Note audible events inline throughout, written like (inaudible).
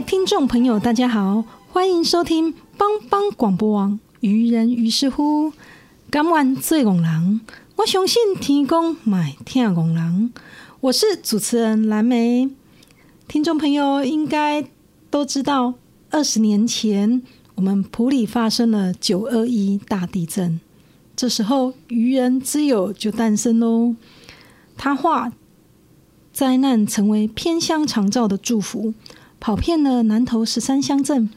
听众朋友，大家好，欢迎收听帮帮广播网。愚人于是乎，敢愿做戆人，我相信天公买听戆人。我是主持人蓝莓。听众朋友应该都知道，二十年前我们普里发生了九二一大地震，这时候愚人之友就诞生喽。他化灾难成为偏乡长照的祝福。跑遍了南投十三乡镇，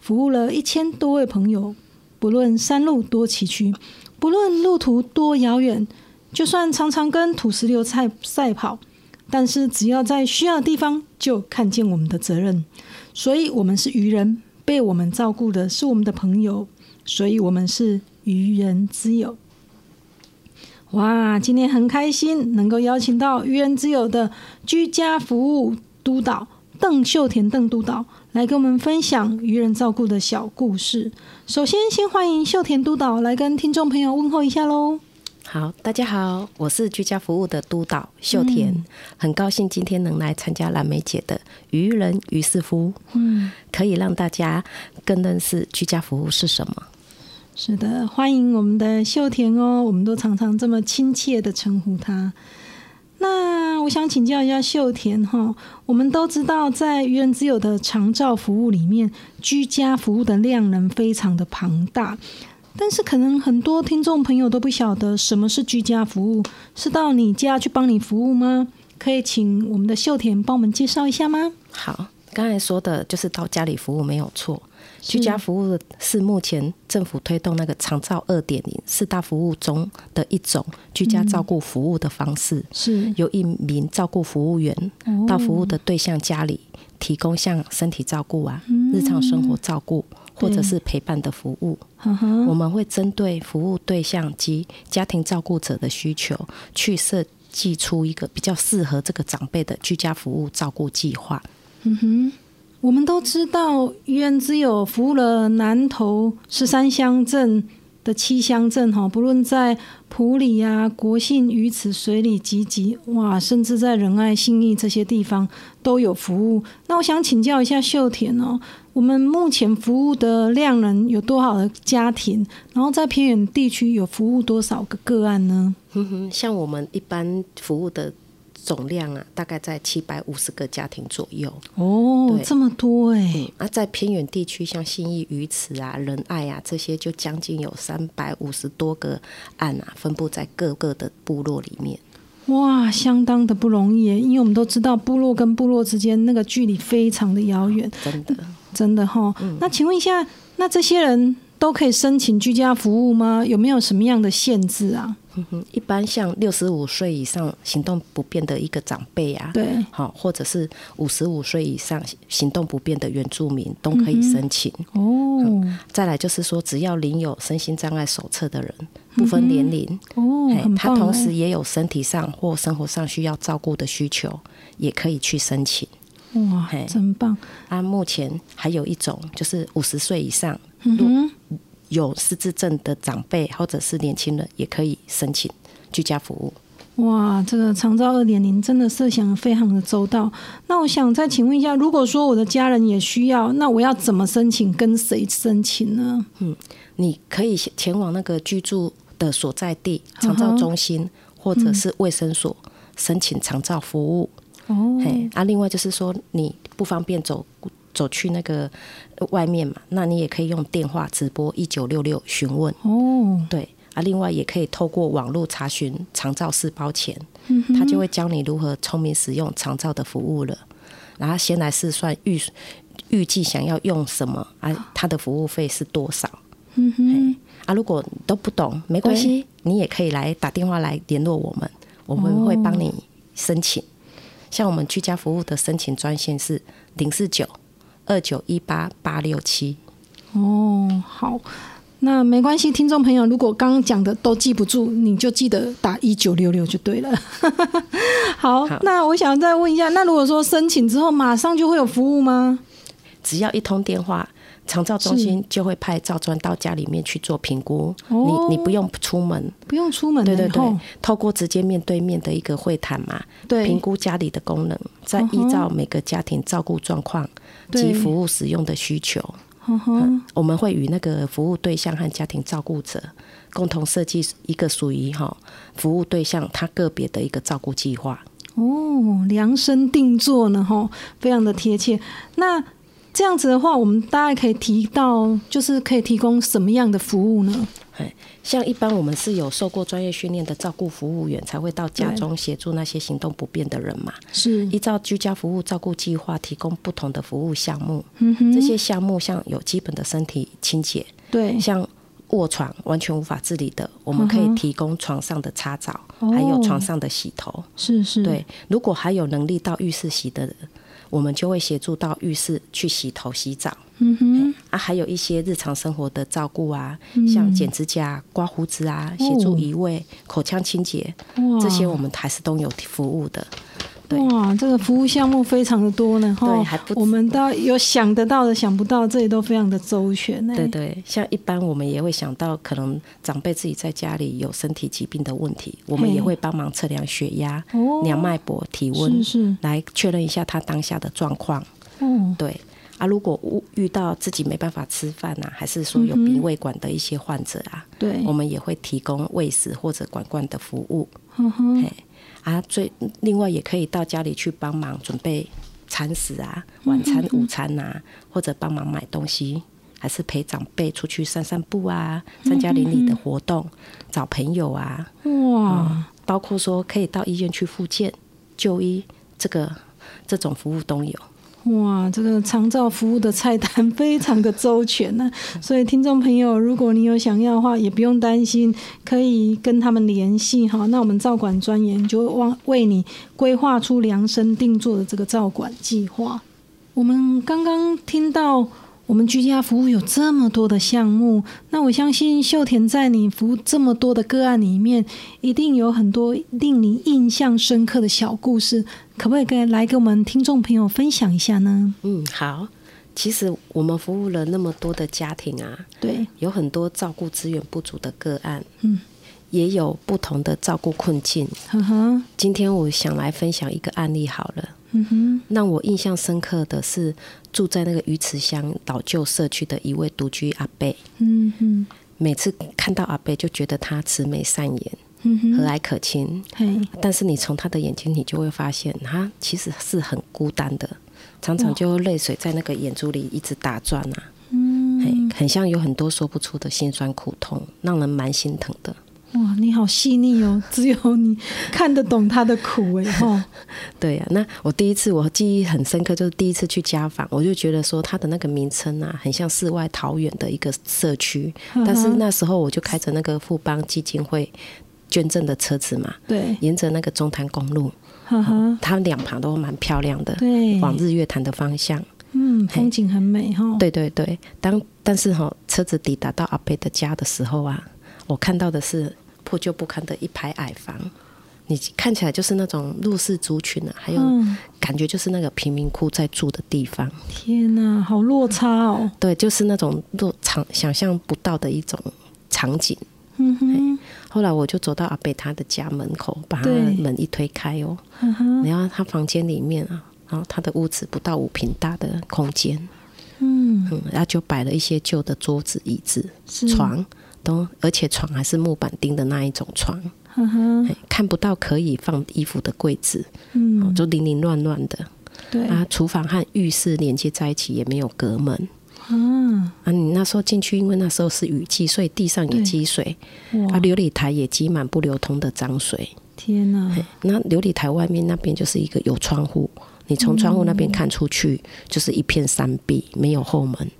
服务了一千多位朋友。不论山路多崎岖，不论路途多遥远，就算常常跟土石流赛赛跑，但是只要在需要的地方，就看见我们的责任。所以，我们是愚人，被我们照顾的是我们的朋友，所以我们是愚人之友。哇，今天很开心能够邀请到愚人之友的居家服务督导。邓秀田邓督导来跟我们分享愚人照顾的小故事。首先，先欢迎秀田督导来跟听众朋友问候一下喽。好，大家好，我是居家服务的督导秀田，很高兴今天能来参加蓝莓姐的愚人于是乎，嗯，可以让大家更认识居家服务是什么。是的，欢迎我们的秀田哦，我们都常常这么亲切的称呼他。那我想请教一下秀田哈，我们都知道在愚人之友的长照服务里面，居家服务的量能非常的庞大，但是可能很多听众朋友都不晓得什么是居家服务，是到你家去帮你服务吗？可以请我们的秀田帮我们介绍一下吗？好，刚才说的就是到家里服务没有错。居家服务是目前政府推动那个长照二点零四大服务中的一种居家照顾服务的方式，是由一名照顾服务员到服务的对象家里，提供像身体照顾啊、日常生活照顾或者是陪伴的服务。我们会针对服务对象及家庭照顾者的需求，去设计出一个比较适合这个长辈的居家服务照顾计划。嗯哼。我们都知道，愚人之友服务了南投十三乡镇的七乡镇哈，不论在埔里啊、国信、鱼池、水里、集集，哇，甚至在仁爱、信义这些地方都有服务。那我想请教一下秀田哦，我们目前服务的量能有多少的家庭？然后在偏远地区有服务多少个个案呢？哼哼，像我们一般服务的。总量啊，大概在七百五十个家庭左右。哦，这么多哎！啊，在偏远地区，像信义鱼池啊、仁爱啊这些，就将近有三百五十多个案啊，分布在各个的部落里面。哇，相当的不容易，因为我们都知道部落跟部落之间那个距离非常的遥远。真的，真的哈。那请问一下，那这些人都可以申请居家服务吗？有没有什么样的限制啊？一般像六十五岁以上行动不便的一个长辈啊，对，好，或者是五十五岁以上行动不便的原住民都可以申请哦。再来就是说，只要领有身心障碍手册的人，不分年龄哦，他同时也有身体上或生活上需要照顾的需求，也可以去申请。哇，真棒！啊，目前还有一种就是五十岁以上。有失智症的长辈或者是年轻人也可以申请居家服务。哇，这个长照二点零真的设想非常的周到。那我想再请问一下，如果说我的家人也需要，那我要怎么申请？跟谁申请呢？嗯，你可以前往那个居住的所在地长照中心，或者是卫生所申请长照服务。哦，嘿，啊，另外就是说你不方便走走去那个外面嘛，那你也可以用电话直播一九六六询问。哦，对。啊，另外也可以透过网络查询长照四包钱，他就会教你如何聪明使用长照的服务了。然后先来试算预预计想要用什么啊，他的服务费是多少？嗯哼，啊，如果都不懂没关系，你也可以来打电话来联络我们，我们会帮你申请。像我们居家服务的申请专线是零四九二九一八八六七。哦，好。那没关系，听众朋友，如果刚刚讲的都记不住，你就记得打一九六六就对了。(laughs) 好，那我想再问一下，那如果说申请之后马上就会有服务吗？只要一通电话，长照中心就会派照专到家里面去做评估。你你不用出门，不用出门，对对对，透过直接面对面的一个会谈嘛，对，评估家里的功能，再依照每个家庭照顾状况及服务使用的需求。我们会与那个服务对象和家庭照顾者共同设计一个属于哈服务对象他个别的一个照顾计划。哦，量身定做呢，哈，非常的贴切。那这样子的话，我们大概可以提到，就是可以提供什么样的服务呢？像一般我们是有受过专业训练的照顾服务员，才会到家中协助那些行动不便的人嘛。是依照居家服务照顾计划提供不同的服务项目。这些项目像有基本的身体清洁，对，像卧床完全无法自理的，我们可以提供床上的擦澡，还有床上的洗头。是是，对。如果还有能力到浴室洗的人。我们就会协助到浴室去洗头、洗澡，嗯哼，啊，还有一些日常生活的照顾啊，像剪指甲、刮胡子啊，协助移位、口腔清洁，这些我们还是都有服务的。哇，这个服务项目非常的多呢，对，还不我们到有想得到的、想不到，这里都非常的周全呢。对对，像一般我们也会想到，可能长辈自己在家里有身体疾病的问题，我们也会帮忙测量血压、量脉搏、体温，是来确认一下他当下的状况。嗯，对。啊，如果遇到自己没办法吃饭啊，还是说有鼻胃管的一些患者啊，对，我们也会提供喂食或者管灌的服务。嗯哼。啊，最另外也可以到家里去帮忙准备餐食啊，晚餐、午餐呐，或者帮忙买东西，还是陪长辈出去散散步啊，参加邻里的活动，找朋友啊，哇，包括说可以到医院去复健、就医，这个这种服务都有。哇，这个长照服务的菜单非常的周全呢，(laughs) 所以听众朋友，如果你有想要的话，也不用担心，可以跟他们联系哈。那我们照管专员就为为你规划出量身定做的这个照管计划。我们刚刚听到。我们居家服务有这么多的项目，那我相信秀田在你服务这么多的个案里面，一定有很多令你印象深刻的小故事，可不可以跟来跟我们听众朋友分享一下呢？嗯，好。其实我们服务了那么多的家庭啊，对，有很多照顾资源不足的个案，嗯，也有不同的照顾困境。今天我想来分享一个案例好了。嗯哼，让我印象深刻的是住在那个鱼池乡老旧社区的一位独居阿伯。嗯哼，每次看到阿伯就觉得他慈眉善眼，和蔼可亲。但是你从他的眼睛，你就会发现他其实是很孤单的，常常就泪水在那个眼珠里一直打转啊。嗯，很像有很多说不出的辛酸苦痛，让人蛮心疼的。哇，你好细腻哦！只有你看得懂他的苦 (laughs) 哎哈。对呀，那我第一次我记忆很深刻，就是第一次去家访，我就觉得说他的那个名称啊，很像世外桃源的一个社区。但是那时候我就开着那个富邦基金会捐赠的车子嘛，对，沿着那个中潭公路，它两旁都蛮漂亮的，对，往日月潭的方向，嗯，风景很美哈。对对对，当但是哈，车子抵达到阿贝的家的时候啊。我看到的是破旧不堪的一排矮房，你看起来就是那种弱势族群啊，还有感觉就是那个贫民窟在住的地方。天哪，好落差哦！对，就是那种落场想象不到的一种场景。嗯哼，后来我就走到阿贝他的家门口，把他门一推开哦，然后他房间里面啊，然后他的屋子不到五平大的空间，嗯。嗯，然后就摆了一些旧的桌子、椅子、床，都而且床还是木板钉的那一种床，看不到可以放衣服的柜子，嗯，就零零乱乱的。对啊，厨房和浴室连接在一起，也没有隔门。嗯啊，你那时候进去，因为那时候是雨季，所以地上也积水，啊，琉璃台也积满不流通的脏水。天哪！那琉璃台外面那边就是一个有窗户，你从窗户那边看出去就是一片山壁，没有后门，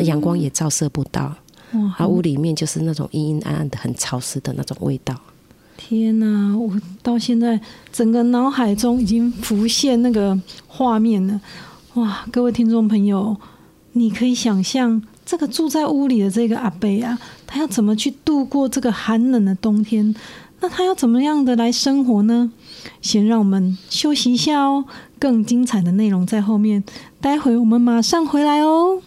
阳光也照射不到。哇！啊，屋里面就是那种阴阴暗暗的、很潮湿的那种味道。天哪！我到现在整个脑海中已经浮现那个画面了。哇！各位听众朋友。你可以想象，这个住在屋里的这个阿贝啊，他要怎么去度过这个寒冷的冬天？那他要怎么样的来生活呢？先让我们休息一下哦，更精彩的内容在后面，待会我们马上回来哦。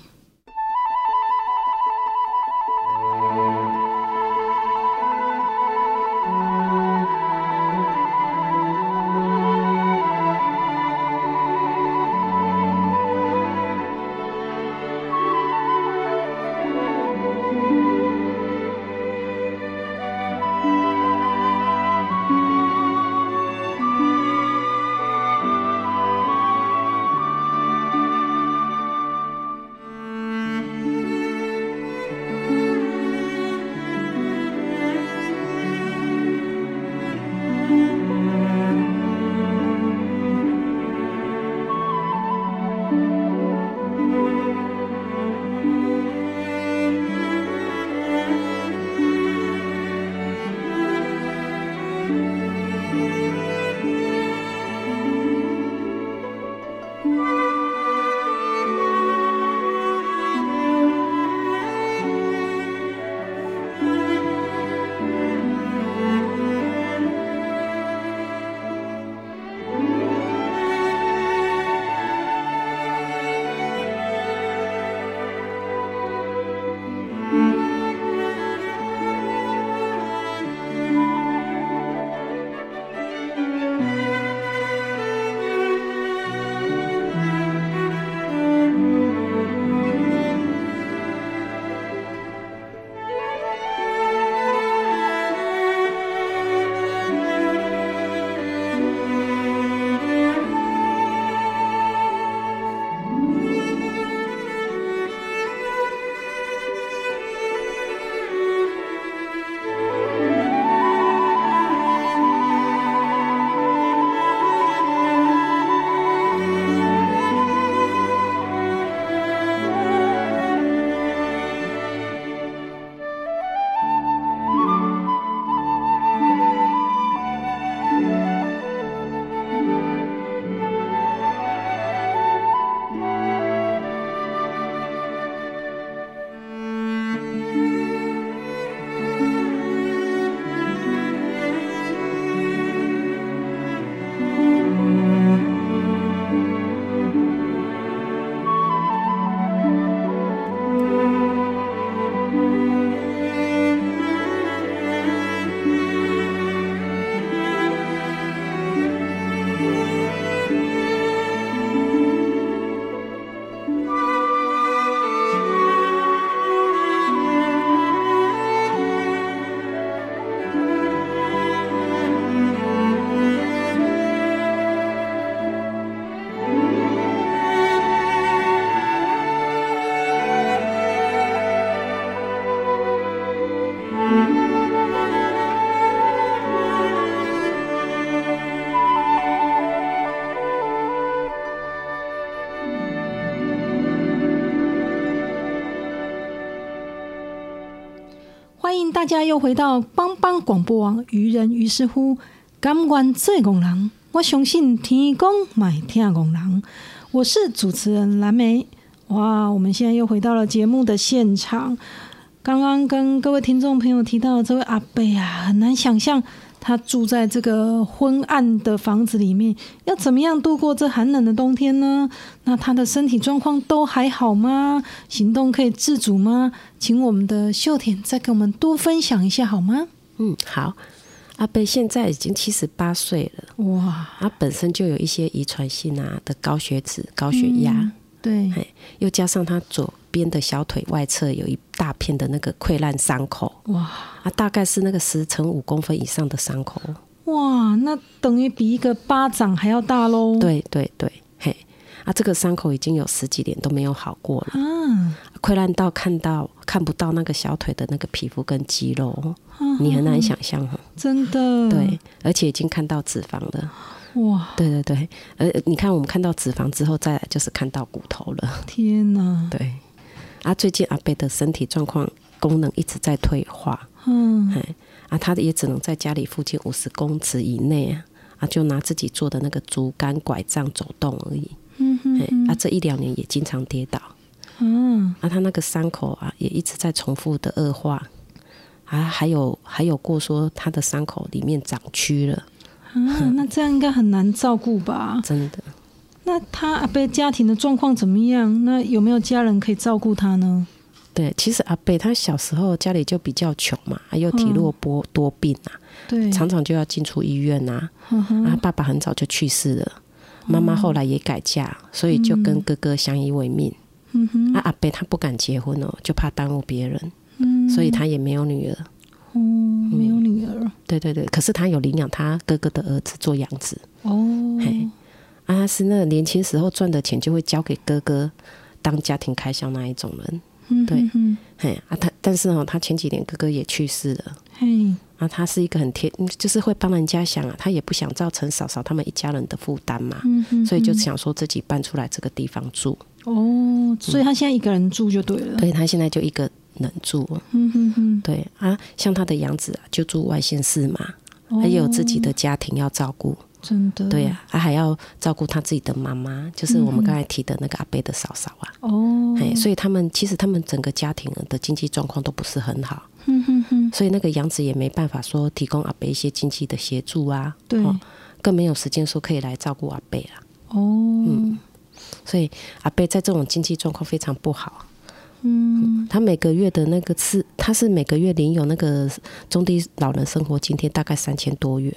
家又回到帮帮广播网，愚人于是乎，感官最工人，我相信天公买听工人。我是主持人蓝莓。哇，我们现在又回到了节目的现场。刚刚跟各位听众朋友提到这位阿贝啊，很难想象。他住在这个昏暗的房子里面，要怎么样度过这寒冷的冬天呢？那他的身体状况都还好吗？行动可以自主吗？请我们的秀田再给我们多分享一下好吗？嗯，好。阿贝现在已经七十八岁了，哇！他本身就有一些遗传性啊的高血脂、高血压，对，又加上他左边的小腿外侧有一大片的那个溃烂伤口，哇！啊，大概是那个十乘五公分以上的伤口，哇！那等于比一个巴掌还要大喽。对对对，嘿，啊，这个伤口已经有十几年都没有好过了，嗯，溃烂到看到看不到那个小腿的那个皮肤跟肌肉。你很难想象哈，真的对，而且已经看到脂肪了，哇，对对对，呃，你看我们看到脂肪之后，再来就是看到骨头了，天哪，(laughs) 对，啊，最近阿贝的身体状况功能一直在退化，嗯，哎啊，他也只能在家里附近五十公尺以内啊，啊，就拿自己做的那个竹竿拐杖走动而已，嗯哼，啊，这一两年也经常跌倒，嗯，啊，他那个伤口啊也一直在重复的恶化。啊，还有还有过说他的伤口里面长蛆了，啊，那这样应该很难照顾吧？真的。那他阿贝家庭的状况怎么样？那有没有家人可以照顾他呢？对，其实阿贝他小时候家里就比较穷嘛，还有体弱多多病啊，对，常常就要进出医院呐。啊，爸爸很早就去世了，妈妈后来也改嫁，所以就跟哥哥相依为命。嗯哼，啊，阿贝他不敢结婚哦，就怕耽误别人。嗯所以他也没有女儿，哦，没有女儿。对对对，可是他有领养他哥哥的儿子做养子。哦，嘿，啊，是那年轻时候赚的钱就会交给哥哥当家庭开销那一种人。嗯，对，嘿，啊，他但是哦，他前几年哥哥也去世了。嘿，啊，他是一个很贴，就是会帮人家想啊，他也不想造成嫂嫂他们一家人的负担嘛。嗯所以就想说自己搬出来这个地方住。哦，所以他现在一个人住就对了。对他现在就一个。能住，嗯嗯嗯，对啊，像他的养子啊，就住外县市嘛，还有自己的家庭要照顾，真的，对呀，他还要照顾他自己的妈妈，就是我们刚才提的那个阿贝的嫂嫂啊，哦，哎，所以他们其实他们整个家庭的经济状况都不是很好，嗯哼哼，所以那个养子也没办法说提供阿贝一些经济的协助啊，对，更没有时间说可以来照顾阿贝啊，哦，嗯，所以阿贝在这种经济状况非常不好。嗯，他每个月的那个是，他是每个月领有那个中低老人生活津贴，大概三千多元。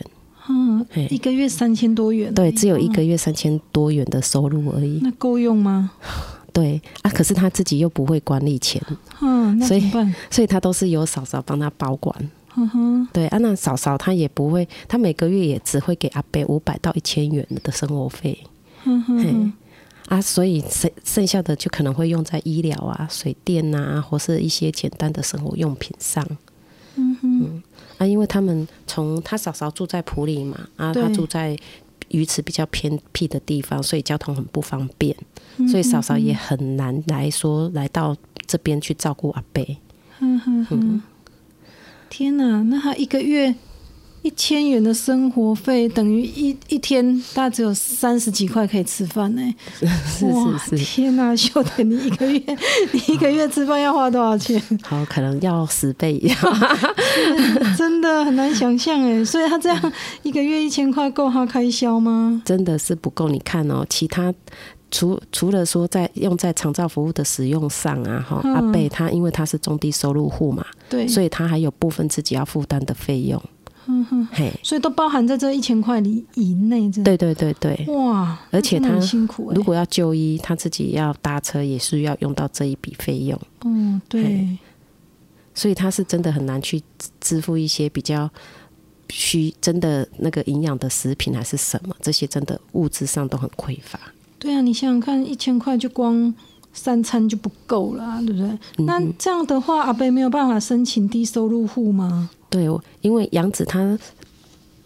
嗯，一个月三千多元，对，只有一个月三千多元的收入而已。那够用吗？(laughs) 对啊，可是他自己又不会管理钱，嗯，所以所以他都是由嫂嫂帮他保管。嗯哼，对啊，那嫂嫂她也不会，她每个月也只会给阿伯五百到一千元的生活费。嗯哼。啊，所以剩剩下的就可能会用在医疗啊、水电呐，或是一些简单的生活用品上。嗯哼，啊，因为他们从他嫂嫂住在普里嘛，啊，他住在鱼池比较偏僻的地方，所以交通很不方便，所以嫂嫂也很难来说来到这边去照顾阿贝。嗯哼哼，天哪，那他一个月？一千元的生活费等于一一天，大概只有三十几块可以吃饭呢。(laughs) 是是是，天哪，秀德，你一个月 (laughs) 你一个月吃饭要花多少钱？好，可能要十倍，(laughs) 真的很难想象哎。所以他这样一个月一千块够他开销吗？真的是不够。你看哦，其他除除了说在用在长照服务的使用上啊，哈，阿贝他因为他是中低收入户嘛，对，所以他还有部分自己要负担的费用。嗯哼，嘿，所以都包含在这一千块里以内，对对对对，哇！而且他辛苦，如果要就医，他自己要搭车，也是要用到这一笔费用。嗯，对。所以他是真的很难去支付一些比较需真的那个营养的食品，还是什么这些真的物质上都很匮乏。对啊，你想想看，一千块就光三餐就不够了，对不对？那这样的话，阿贝没有办法申请低收入户吗？对，因为杨子他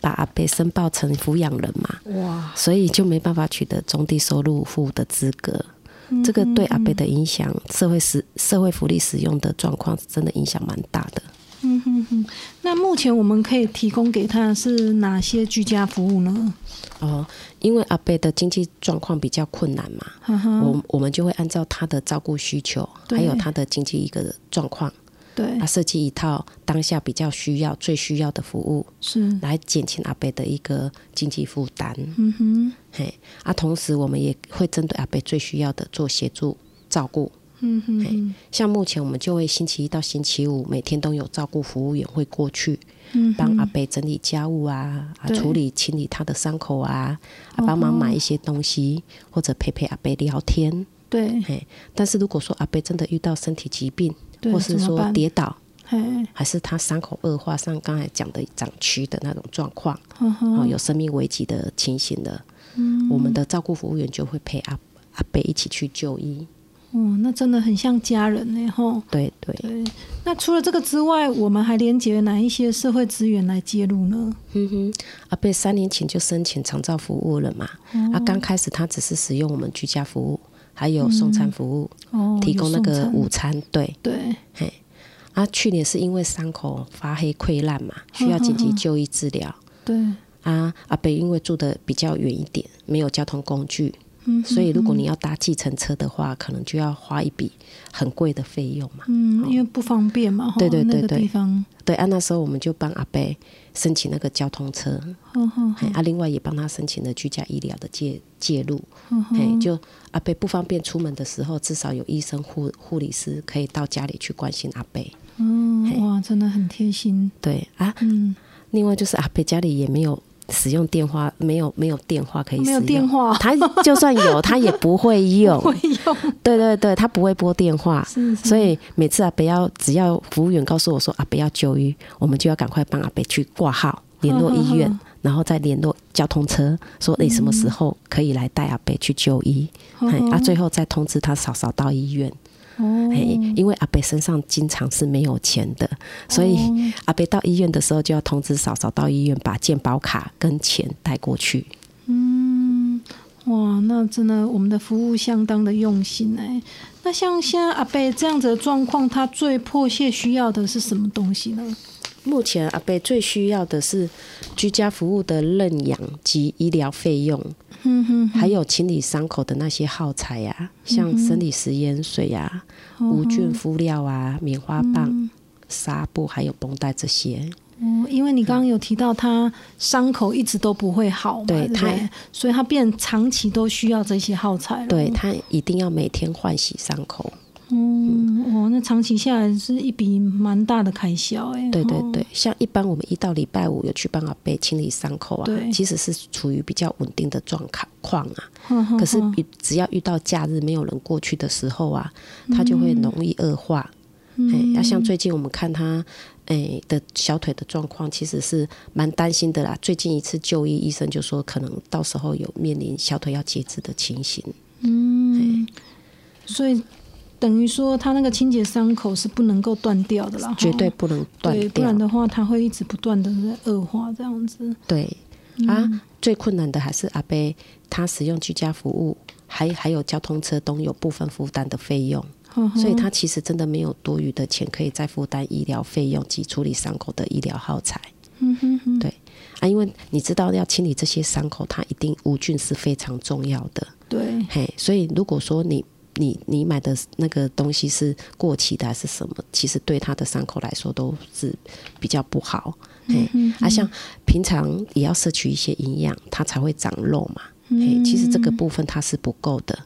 把阿贝申报成抚养人嘛，哇，所以就没办法取得中低收入户的资格。这个对阿贝的影响，社会使社会福利使用的状况，真的影响蛮大的。嗯哼哼，那目前我们可以提供给他是哪些居家服务呢？哦，因为阿贝的经济状况比较困难嘛，我我们就会按照他的照顾需求，还有他的经济一个状况。对，他设计一套当下比较需要、最需要的服务，是来减轻阿贝的一个经济负担。嗯哼，嘿，啊，同时我们也会针对阿贝最需要的做协助照顾，嗯哼，像目前我们就会星期一到星期五每天都有照顾服务员会过去，帮阿伯整理家务啊，啊处理清理他的伤口啊，啊帮忙买一些东西或者陪陪阿伯聊天。对，但是如果说阿伯真的遇到身体疾病，或是说跌倒，还是他伤口恶化，像刚才讲的长蛆的那种状况，哦，有生命危机的情形的，嗯。我们的照顾服务员就会陪阿阿伯一起去就医。哦，那真的很像家人呢，吼。对对对。那除了这个之外，我们还连接哪一些社会资源来介入呢？哼哼，阿贝三年前就申请长照服务了嘛。啊，刚开始他只是使用我们居家服务，还有送餐服务，哦，提供那个午餐。对对。嘿，啊，去年是因为伤口发黑溃烂嘛，需要紧急就医治疗。对。啊，阿贝因为住的比较远一点，没有交通工具。所以，如果你要搭计程车的话，可能就要花一笔很贵的费用嘛。嗯，因为不方便嘛。对对对对。地方。对，啊，那时候我们就帮阿贝申请那个交通车。哦啊，另外也帮他申请了居家医疗的介介入。嗯就阿贝不方便出门的时候，至少有医生护护理师可以到家里去关心阿贝。嗯，哇，真的很贴心。对啊。嗯。另外就是阿贝家里也没有。使用电话没有没有电话可以使用，没有电话，他就算有 (laughs) 他也不会用，会用，对对对，他不会拨电话，所以每次阿北要只要服务员告诉我说阿北要就医，我们就要赶快帮阿北去挂号，联络医院，然后再联络交通车，说你什么时候可以来带阿北去就医，啊，最后再通知他嫂嫂到医院。哦，因为阿贝身上经常是没有钱的，所以阿贝到医院的时候就要通知嫂嫂到医院把健保卡跟钱带过去。嗯，哇，那真的我们的服务相当的用心哎。那像现在阿贝这样子的状况，他最迫切需要的是什么东西呢？目前阿贝最需要的是居家服务的认养及医疗费用。嗯哼，还有清理伤口的那些耗材呀，像生理食盐水呀、无菌敷料啊、棉花棒、纱布，还有绷带这些。哦，因为你刚刚有提到他伤口一直都不会好嘛，对他，所以他变长期都需要这些耗材了。对他一定要每天换洗伤口。嗯，哦，那长期下来是一笔蛮大的开销哎。对对对，像一般我们一到礼拜五有去帮阿贝清理伤口啊，其实是处于比较稳定的状况啊。可是只要遇到假日没有人过去的时候啊，它就会容易恶化。哎，要像最近我们看他哎的小腿的状况，其实是蛮担心的啦。最近一次就医，医生就说可能到时候有面临小腿要截肢的情形。嗯，所以。等于说，他那个清洁伤口是不能够断掉的啦，绝对不能断掉，不然的话，他会一直不断的在恶化这样子。对啊，最困难的还是阿贝，他使用居家服务，还还有交通车都有部分负担的费用，所以他其实真的没有多余的钱可以再负担医疗费用及处理伤口的医疗耗材。嗯哼哼，对啊，因为你知道要清理这些伤口，它一定无菌是非常重要的。对，嘿，所以如果说你。你你买的那个东西是过期的还是什么？其实对他的伤口来说都是比较不好。嗯，啊，像平常也要摄取一些营养，它才会长肉嘛。嗯，其实这个部分它是不够的。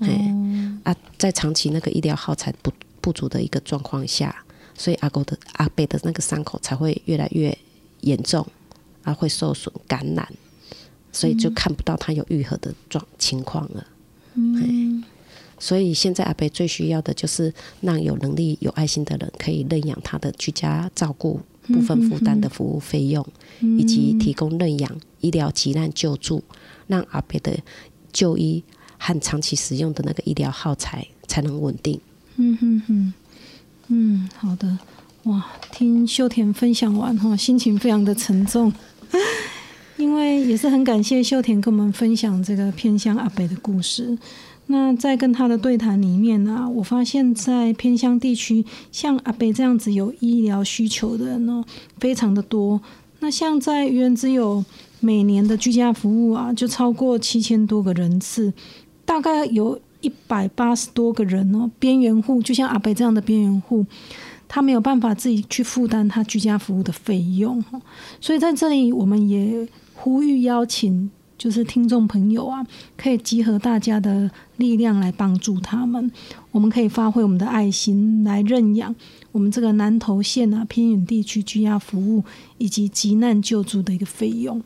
嗯，啊，在长期那个医疗耗材不不足的一个状况下，所以阿狗的阿贝的那个伤口才会越来越严重，啊，会受损感染，所以就看不到它有愈合的状情况了。嗯。所以现在阿北最需要的就是让有能力、有爱心的人可以认养他的居家照顾部分负担的服务费用，以及提供认养、医疗急难救助，让阿北的就医和长期使用的那个医疗耗材才能稳定。嗯哼哼，嗯，好的，哇，听秀田分享完哈，心情非常的沉重，(laughs) 因为也是很感谢秀田跟我们分享这个偏向阿北的故事。那在跟他的对谈里面呢，我发现，在偏乡地区，像阿北这样子有医疗需求的人呢，非常的多。那像在愚人之友每年的居家服务啊，就超过七千多个人次，大概有一百八十多个人哦，边缘户，就像阿北这样的边缘户，他没有办法自己去负担他居家服务的费用，所以在这里，我们也呼吁邀请。就是听众朋友啊，可以集合大家的力量来帮助他们。我们可以发挥我们的爱心来认养我们这个南投县啊偏远地区居家服务以及急难救助的一个费用。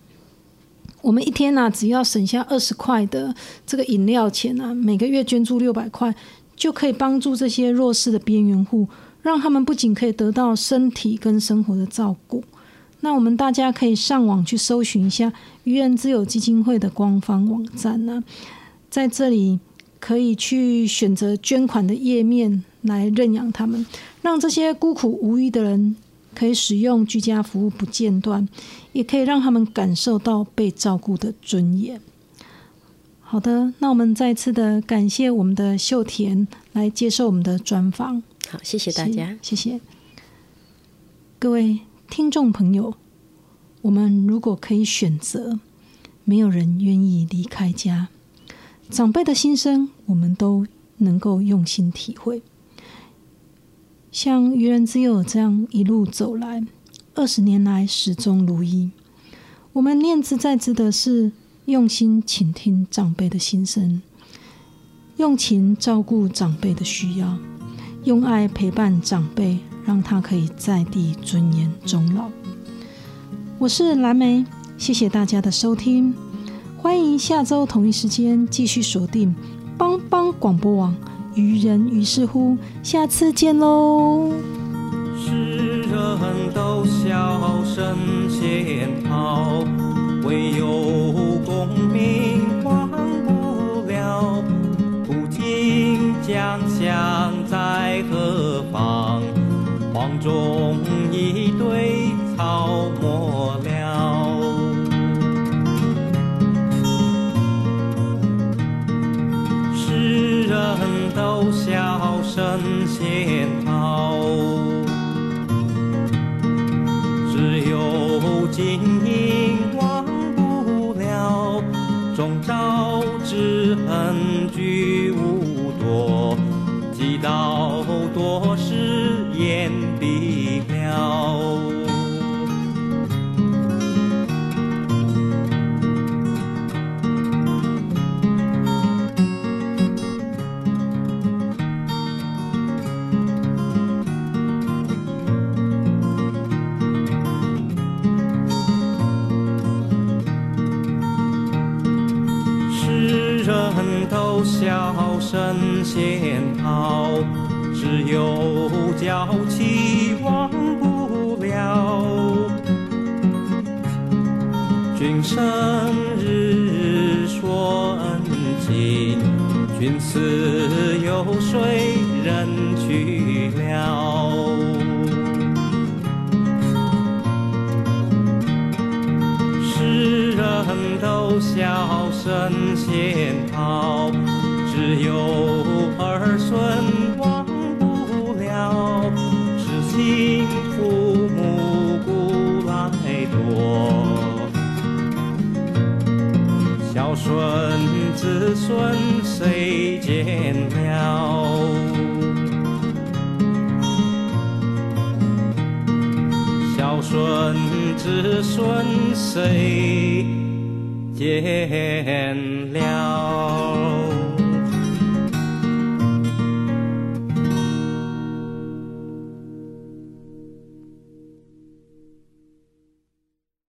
我们一天呢，只要省下二十块的这个饮料钱啊，每个月捐助六百块，就可以帮助这些弱势的边缘户，让他们不仅可以得到身体跟生活的照顾。那我们大家可以上网去搜寻一下愚人之友基金会的官方网站呢，在这里可以去选择捐款的页面来认养他们，让这些孤苦无依的人可以使用居家服务不间断，也可以让他们感受到被照顾的尊严。好的，那我们再次的感谢我们的秀田来接受我们的专访。好，谢谢大家，谢谢各位。听众朋友，我们如果可以选择，没有人愿意离开家。长辈的心声，我们都能够用心体会。像愚人之友这样一路走来，二十年来始终如一。我们念之在之的是用心倾听长辈的心声，用情照顾长辈的需要，用爱陪伴长辈。让他可以在地尊严终老。我是蓝莓，谢谢大家的收听，欢迎下周同一时间继续锁定帮帮广播网。愚人于是乎，下次见喽。世人都笑声仙逃，唯有功名忘不了。古今将相在何方？黄中一堆草没了，世人都笑神仙好，只有金银忘不了，终朝之恨聚无多，几道君死有谁人去了？世人都笑神仙好，只有儿孙忘不了。是。幸父母古来多，孝顺子孙谁见了？孝顺子孙谁见了？